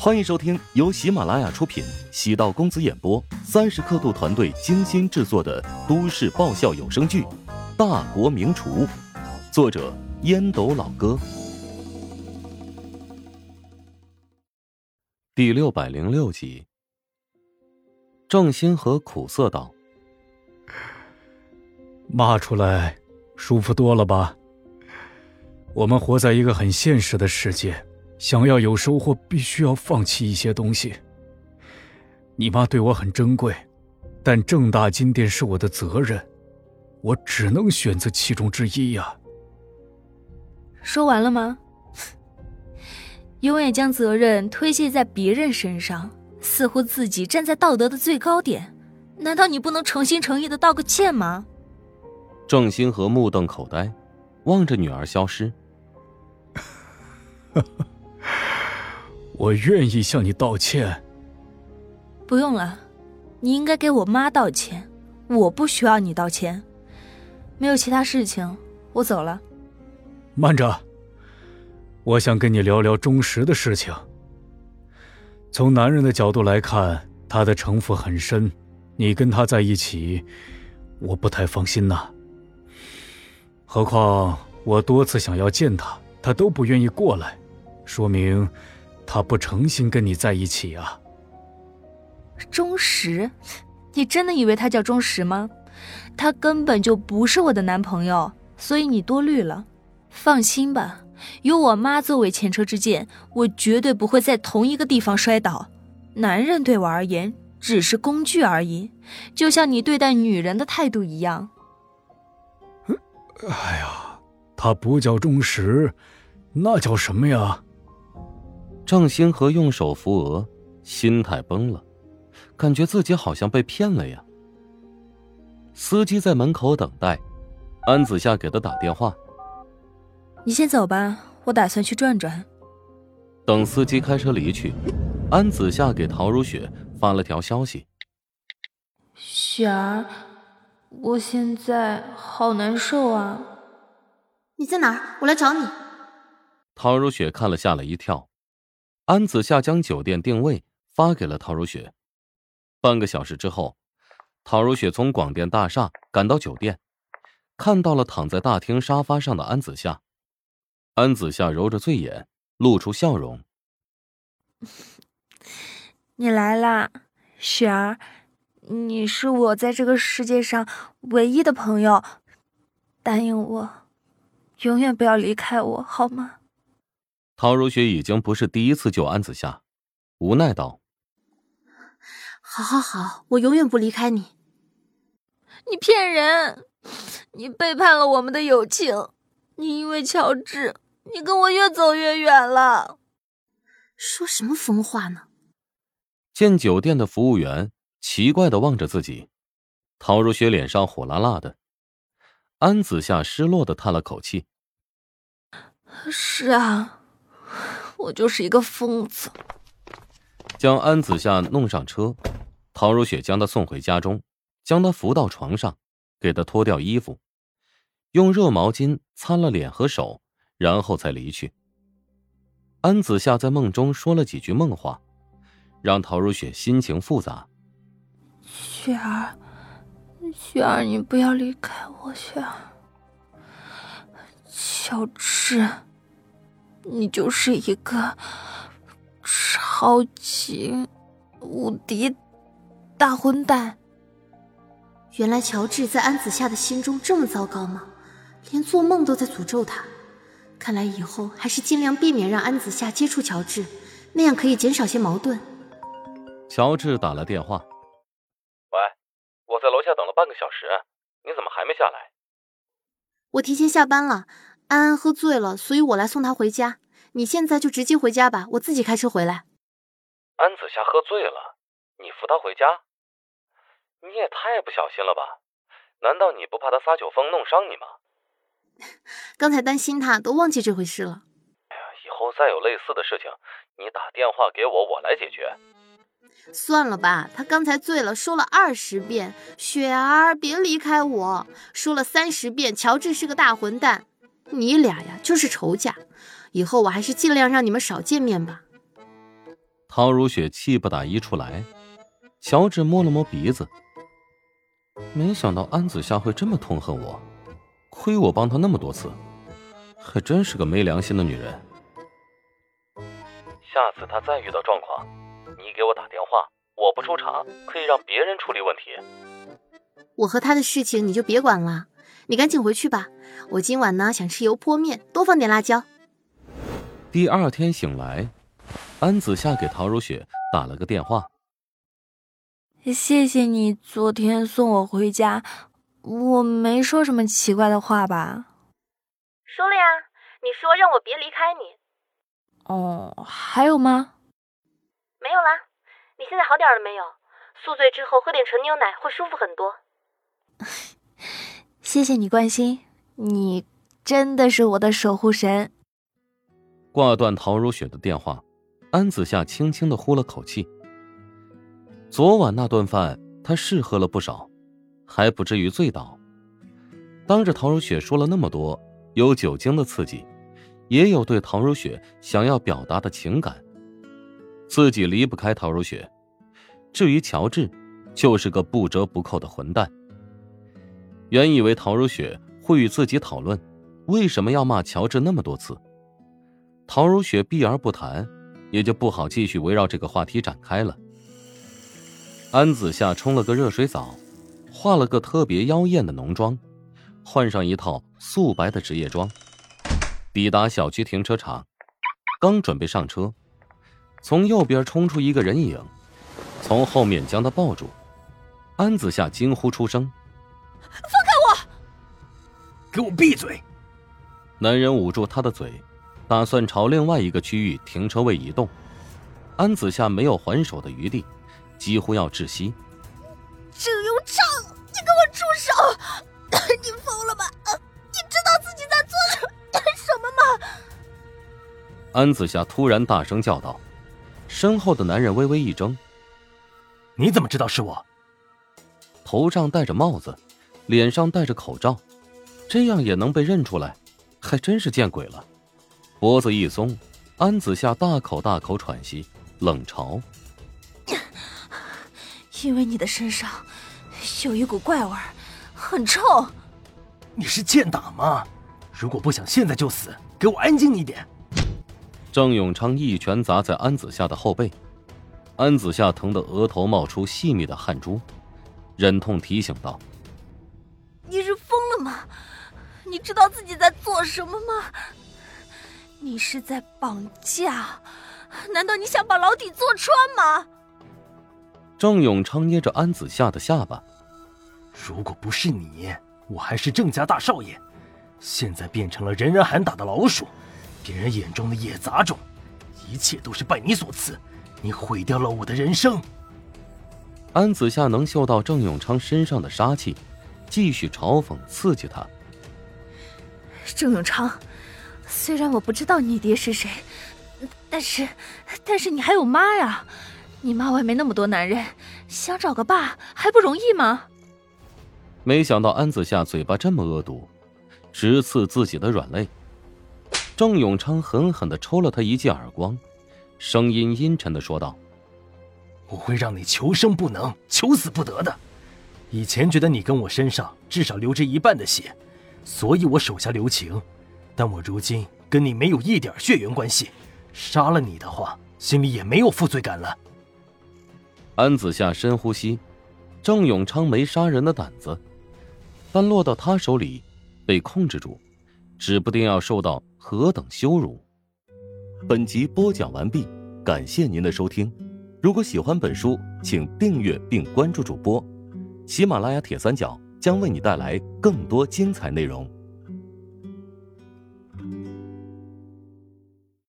欢迎收听由喜马拉雅出品、喜道公子演播、三十刻度团队精心制作的都市爆笑有声剧《大国名厨》，作者烟斗老哥，第六百零六集。郑欣和苦涩道：“骂出来舒服多了吧？我们活在一个很现实的世界。”想要有收获，必须要放弃一些东西。你妈对我很珍贵，但正大金店是我的责任，我只能选择其中之一呀。说完了吗？永远将责任推卸在别人身上，似乎自己站在道德的最高点。难道你不能诚心诚意的道个歉吗？郑欣和目瞪口呆，望着女儿消失。我愿意向你道歉。不用了，你应该给我妈道歉。我不需要你道歉。没有其他事情，我走了。慢着，我想跟你聊聊钟石的事情。从男人的角度来看，他的城府很深，你跟他在一起，我不太放心呐。何况我多次想要见他，他都不愿意过来，说明。他不诚心跟你在一起啊！钟石，你真的以为他叫钟石吗？他根本就不是我的男朋友，所以你多虑了。放心吧，有我妈作为前车之鉴，我绝对不会在同一个地方摔倒。男人对我而言只是工具而已，就像你对待女人的态度一样。哎呀，他不叫钟石，那叫什么呀？郑星河用手扶额，心态崩了，感觉自己好像被骗了呀。司机在门口等待，安子夏给他打电话：“你先走吧，我打算去转转。”等司机开车离去，安子夏给陶如雪发了条消息：“雪儿，我现在好难受啊。你在哪儿？我来找你。”陶如雪看了，吓了一跳。安子夏将酒店定位发给了陶如雪。半个小时之后，陶如雪从广电大厦赶到酒店，看到了躺在大厅沙发上的安子夏。安子夏揉着醉眼，露出笑容：“你来啦，雪儿，你是我在这个世界上唯一的朋友，答应我，永远不要离开我，好吗？”陶如雪已经不是第一次救安子夏，无奈道：“好好好，我永远不离开你。”你骗人！你背叛了我们的友情！你因为乔治，你跟我越走越远了。说什么疯话呢？见酒店的服务员奇怪的望着自己，陶如雪脸上火辣辣的。安子夏失落的叹了口气：“是啊。”我就是一个疯子。将安子夏弄上车，陶如雪将她送回家中，将她扶到床上，给她脱掉衣服，用热毛巾擦了脸和手，然后才离去。安子夏在梦中说了几句梦话，让陶如雪心情复杂。雪儿，雪儿，你不要离开我，雪儿。乔治。你就是一个超级无敌大混蛋！原来乔治在安子夏的心中这么糟糕吗？连做梦都在诅咒他。看来以后还是尽量避免让安子夏接触乔治，那样可以减少些矛盾。乔治打了电话：“喂，我在楼下等了半个小时，你怎么还没下来？”我提前下班了。安安喝醉了，所以我来送他回家。你现在就直接回家吧，我自己开车回来。安子夏喝醉了，你扶他回家？你也太不小心了吧？难道你不怕他撒酒疯弄伤你吗？刚才担心他，都忘记这回事了。哎呀，以后再有类似的事情，你打电话给我，我来解决。算了吧，他刚才醉了，说了二十遍“雪儿，别离开我”，说了三十遍“乔治是个大混蛋”。你俩呀，就是仇家。以后我还是尽量让你们少见面吧。陶如雪气不打一处来。乔治摸了摸鼻子，没想到安子夏会这么痛恨我，亏我帮他那么多次，还真是个没良心的女人。下次他再遇到状况，你给我打电话，我不出场，可以让别人处理问题。我和他的事情你就别管了，你赶紧回去吧。我今晚呢想吃油泼面，多放点辣椒。第二天醒来，安子夏给陶如雪打了个电话。谢谢你昨天送我回家，我没说什么奇怪的话吧？说了呀，你说让我别离开你。哦，还有吗？没有啦。你现在好点了没有？宿醉之后喝点纯牛奶会舒服很多。谢谢你关心，你真的是我的守护神。挂断陶如雪的电话，安子夏轻轻的呼了口气。昨晚那顿饭，他是喝了不少，还不至于醉倒。当着陶如雪说了那么多，有酒精的刺激，也有对陶如雪想要表达的情感。自己离不开陶如雪，至于乔治，就是个不折不扣的混蛋。原以为陶如雪会与自己讨论，为什么要骂乔治那么多次，陶如雪避而不谈，也就不好继续围绕这个话题展开了。安子夏冲了个热水澡，化了个特别妖艳的浓妆，换上一套素白的职业装，抵达小区停车场，刚准备上车，从右边冲出一个人影，从后面将他抱住。安子夏惊呼出声：“！给我闭嘴！”男人捂住他的嘴，打算朝另外一个区域停车位移动。安子夏没有还手的余地。几乎要窒息。郑永昌，你给我住手！你疯了吗？你知道自己在做什么吗？安子夏突然大声叫道，身后的男人微微一怔：“你怎么知道是我？”头上戴着帽子，脸上戴着口罩，这样也能被认出来，还真是见鬼了。脖子一松，安子夏大口大口喘息，冷嘲。因为你的身上有一股怪味很臭。你是贱打吗？如果不想现在就死，给我安静一点！郑永昌一拳砸在安子夏的后背，安子夏疼得额头冒出细密的汗珠，忍痛提醒道：“你是疯了吗？你知道自己在做什么吗？你是在绑架？难道你想把牢底坐穿吗？”郑永昌捏着安子夏的下巴。如果不是你，我还是郑家大少爷，现在变成了人人喊打的老鼠，别人眼中的野杂种，一切都是拜你所赐。你毁掉了我的人生。安子夏能嗅到郑永昌身上的杀气，继续嘲讽刺激他。郑永昌，虽然我不知道你爹是谁，但是，但是你还有妈呀。你妈外面那么多男人，想找个爸还不容易吗？没想到安子夏嘴巴这么恶毒，直刺自己的软肋。郑永昌狠狠的抽了他一记耳光，声音阴沉的说道：“我会让你求生不能，求死不得的。以前觉得你跟我身上至少流着一半的血，所以我手下留情。但我如今跟你没有一点血缘关系，杀了你的话，心里也没有负罪感了。”安子夏深呼吸，郑永昌没杀人的胆子，但落到他手里，被控制住，指不定要受到何等羞辱。本集播讲完毕，感谢您的收听。如果喜欢本书，请订阅并关注主播。喜马拉雅铁三角将为你带来更多精彩内容。